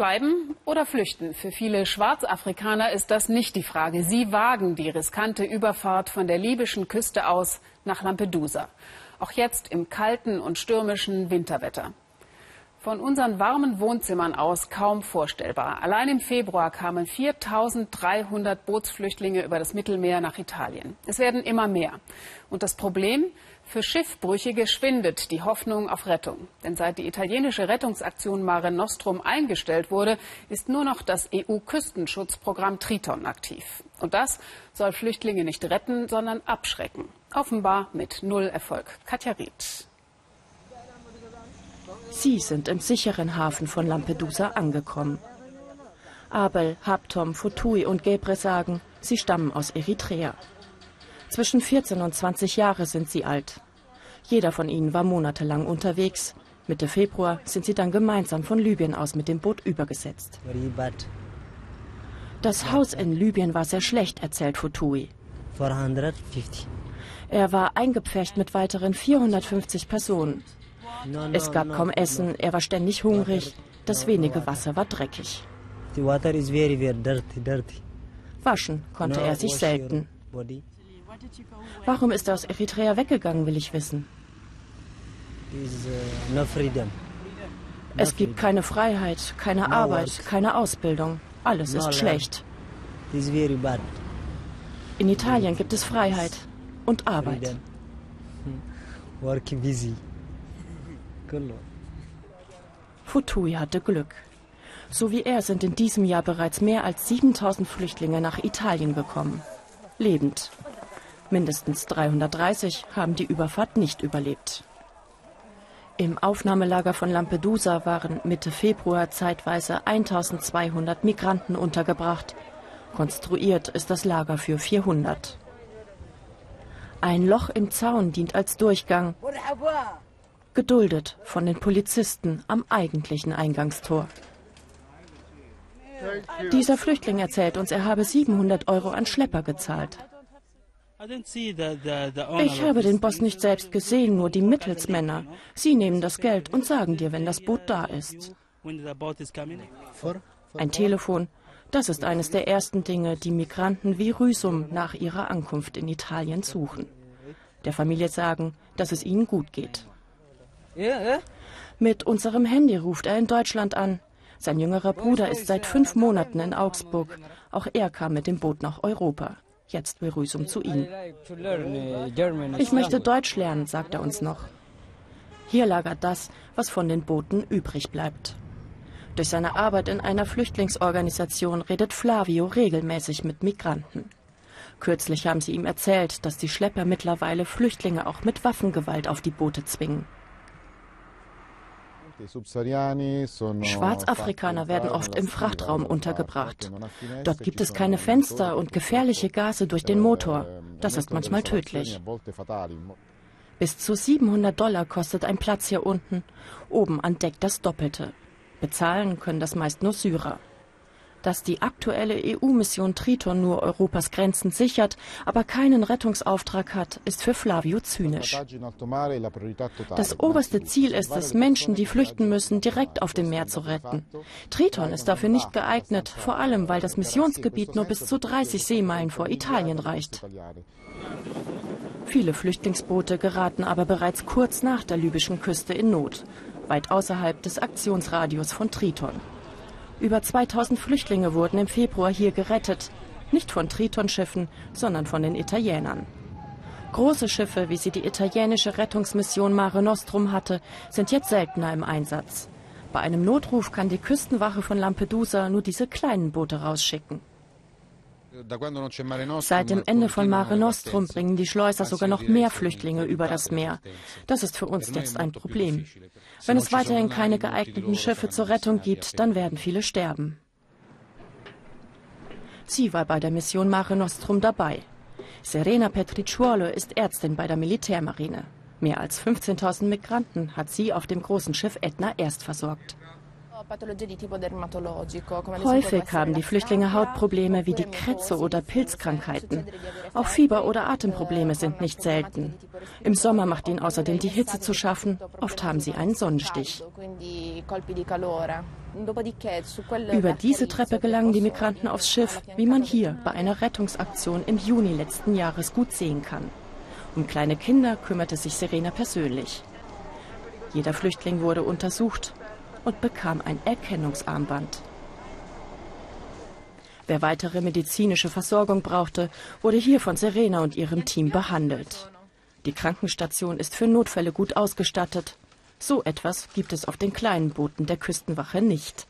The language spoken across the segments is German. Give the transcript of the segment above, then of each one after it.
Bleiben oder flüchten? Für viele Schwarzafrikaner ist das nicht die Frage. Sie wagen die riskante Überfahrt von der libyschen Küste aus nach Lampedusa. Auch jetzt im kalten und stürmischen Winterwetter. Von unseren warmen Wohnzimmern aus kaum vorstellbar. Allein im Februar kamen 4300 Bootsflüchtlinge über das Mittelmeer nach Italien. Es werden immer mehr. Und das Problem? Für Schiffbrüchige schwindet die Hoffnung auf Rettung. Denn seit die italienische Rettungsaktion Mare Nostrum eingestellt wurde, ist nur noch das EU-Küstenschutzprogramm Triton aktiv. Und das soll Flüchtlinge nicht retten, sondern abschrecken. Offenbar mit null Erfolg. Katja Ried. Sie sind im sicheren Hafen von Lampedusa angekommen. Abel, Habtom, Futui und Gebre sagen, sie stammen aus Eritrea. Zwischen 14 und 20 Jahre sind sie alt. Jeder von ihnen war monatelang unterwegs. Mitte Februar sind sie dann gemeinsam von Libyen aus mit dem Boot übergesetzt. Das Haus in Libyen war sehr schlecht, erzählt Futui. Er war eingepfercht mit weiteren 450 Personen. Es gab kaum Essen, er war ständig hungrig, das wenige Wasser war dreckig. Waschen konnte er sich selten. Warum ist er aus Eritrea weggegangen, will ich wissen. Es gibt keine Freiheit, keine Arbeit, keine Ausbildung. Alles ist schlecht. In Italien gibt es Freiheit und Arbeit. Futui hatte Glück. So wie er sind in diesem Jahr bereits mehr als 7000 Flüchtlinge nach Italien gekommen. Lebend. Mindestens 330 haben die Überfahrt nicht überlebt. Im Aufnahmelager von Lampedusa waren Mitte Februar zeitweise 1200 Migranten untergebracht. Konstruiert ist das Lager für 400. Ein Loch im Zaun dient als Durchgang geduldet von den Polizisten am eigentlichen Eingangstor. Dieser Flüchtling erzählt uns, er habe 700 Euro an Schlepper gezahlt. Ich habe den Boss nicht selbst gesehen, nur die Mittelsmänner. Sie nehmen das Geld und sagen dir, wenn das Boot da ist. Ein Telefon, das ist eines der ersten Dinge, die Migranten wie Rüsum nach ihrer Ankunft in Italien suchen. Der Familie sagen, dass es ihnen gut geht. Mit unserem Handy ruft er in Deutschland an. Sein jüngerer Bruder ist seit fünf Monaten in Augsburg. Auch er kam mit dem Boot nach Europa. Jetzt will zu ihm. Ich möchte Deutsch lernen, sagt er uns noch. Hier lagert das, was von den Booten übrig bleibt. Durch seine Arbeit in einer Flüchtlingsorganisation redet Flavio regelmäßig mit Migranten. Kürzlich haben sie ihm erzählt, dass die Schlepper mittlerweile Flüchtlinge auch mit Waffengewalt auf die Boote zwingen. Schwarzafrikaner werden oft im Frachtraum untergebracht. Dort gibt es keine Fenster und gefährliche Gase durch den Motor. Das ist manchmal tödlich. Bis zu 700 Dollar kostet ein Platz hier unten. Oben an Deck das Doppelte. Bezahlen können das meist nur Syrer dass die aktuelle EU-Mission Triton nur Europas Grenzen sichert, aber keinen Rettungsauftrag hat, ist für Flavio zynisch. Das oberste Ziel ist es, Menschen, die flüchten müssen, direkt auf dem Meer zu retten. Triton ist dafür nicht geeignet, vor allem weil das Missionsgebiet nur bis zu 30 Seemeilen vor Italien reicht. Viele Flüchtlingsboote geraten aber bereits kurz nach der libyschen Küste in Not, weit außerhalb des Aktionsradius von Triton. Über 2000 Flüchtlinge wurden im Februar hier gerettet. Nicht von Triton-Schiffen, sondern von den Italienern. Große Schiffe, wie sie die italienische Rettungsmission Mare Nostrum hatte, sind jetzt seltener im Einsatz. Bei einem Notruf kann die Küstenwache von Lampedusa nur diese kleinen Boote rausschicken. Seit dem Ende von Mare Nostrum bringen die Schleuser sogar noch mehr Flüchtlinge über das Meer. Das ist für uns jetzt ein Problem. Wenn es weiterhin keine geeigneten Schiffe zur Rettung gibt, dann werden viele sterben. Sie war bei der Mission Mare Nostrum dabei. Serena Petricciuolo ist Ärztin bei der Militärmarine. Mehr als 15.000 Migranten hat sie auf dem großen Schiff Etna erst versorgt. Häufig haben die Flüchtlinge Hautprobleme wie die Krätze oder Pilzkrankheiten. Auch Fieber oder Atemprobleme sind nicht selten. Im Sommer macht ihnen außerdem die Hitze zu schaffen. Oft haben sie einen Sonnenstich. Über diese Treppe gelangen die Migranten aufs Schiff, wie man hier bei einer Rettungsaktion im Juni letzten Jahres gut sehen kann. Um kleine Kinder kümmerte sich Serena persönlich. Jeder Flüchtling wurde untersucht und bekam ein Erkennungsarmband. Wer weitere medizinische Versorgung brauchte, wurde hier von Serena und ihrem Team behandelt. Die Krankenstation ist für Notfälle gut ausgestattet. So etwas gibt es auf den kleinen Booten der Küstenwache nicht.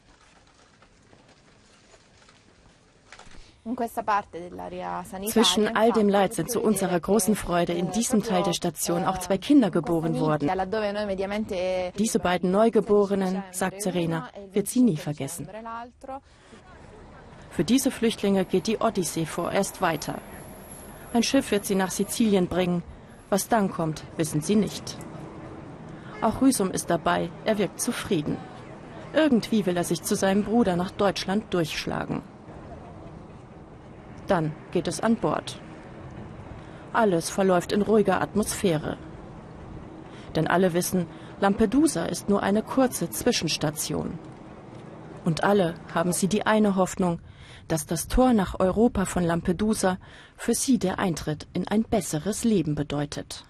Zwischen all dem Leid sind zu unserer großen Freude in diesem Teil der Station auch zwei Kinder geboren worden. Diese beiden Neugeborenen, sagt Serena, wird sie nie vergessen. Für diese Flüchtlinge geht die Odyssee vorerst weiter. Ein Schiff wird sie nach Sizilien bringen. Was dann kommt, wissen sie nicht. Auch Rüsum ist dabei, er wirkt zufrieden. Irgendwie will er sich zu seinem Bruder nach Deutschland durchschlagen. Dann geht es an Bord. Alles verläuft in ruhiger Atmosphäre. Denn alle wissen, Lampedusa ist nur eine kurze Zwischenstation. Und alle haben sie die eine Hoffnung, dass das Tor nach Europa von Lampedusa für sie der Eintritt in ein besseres Leben bedeutet.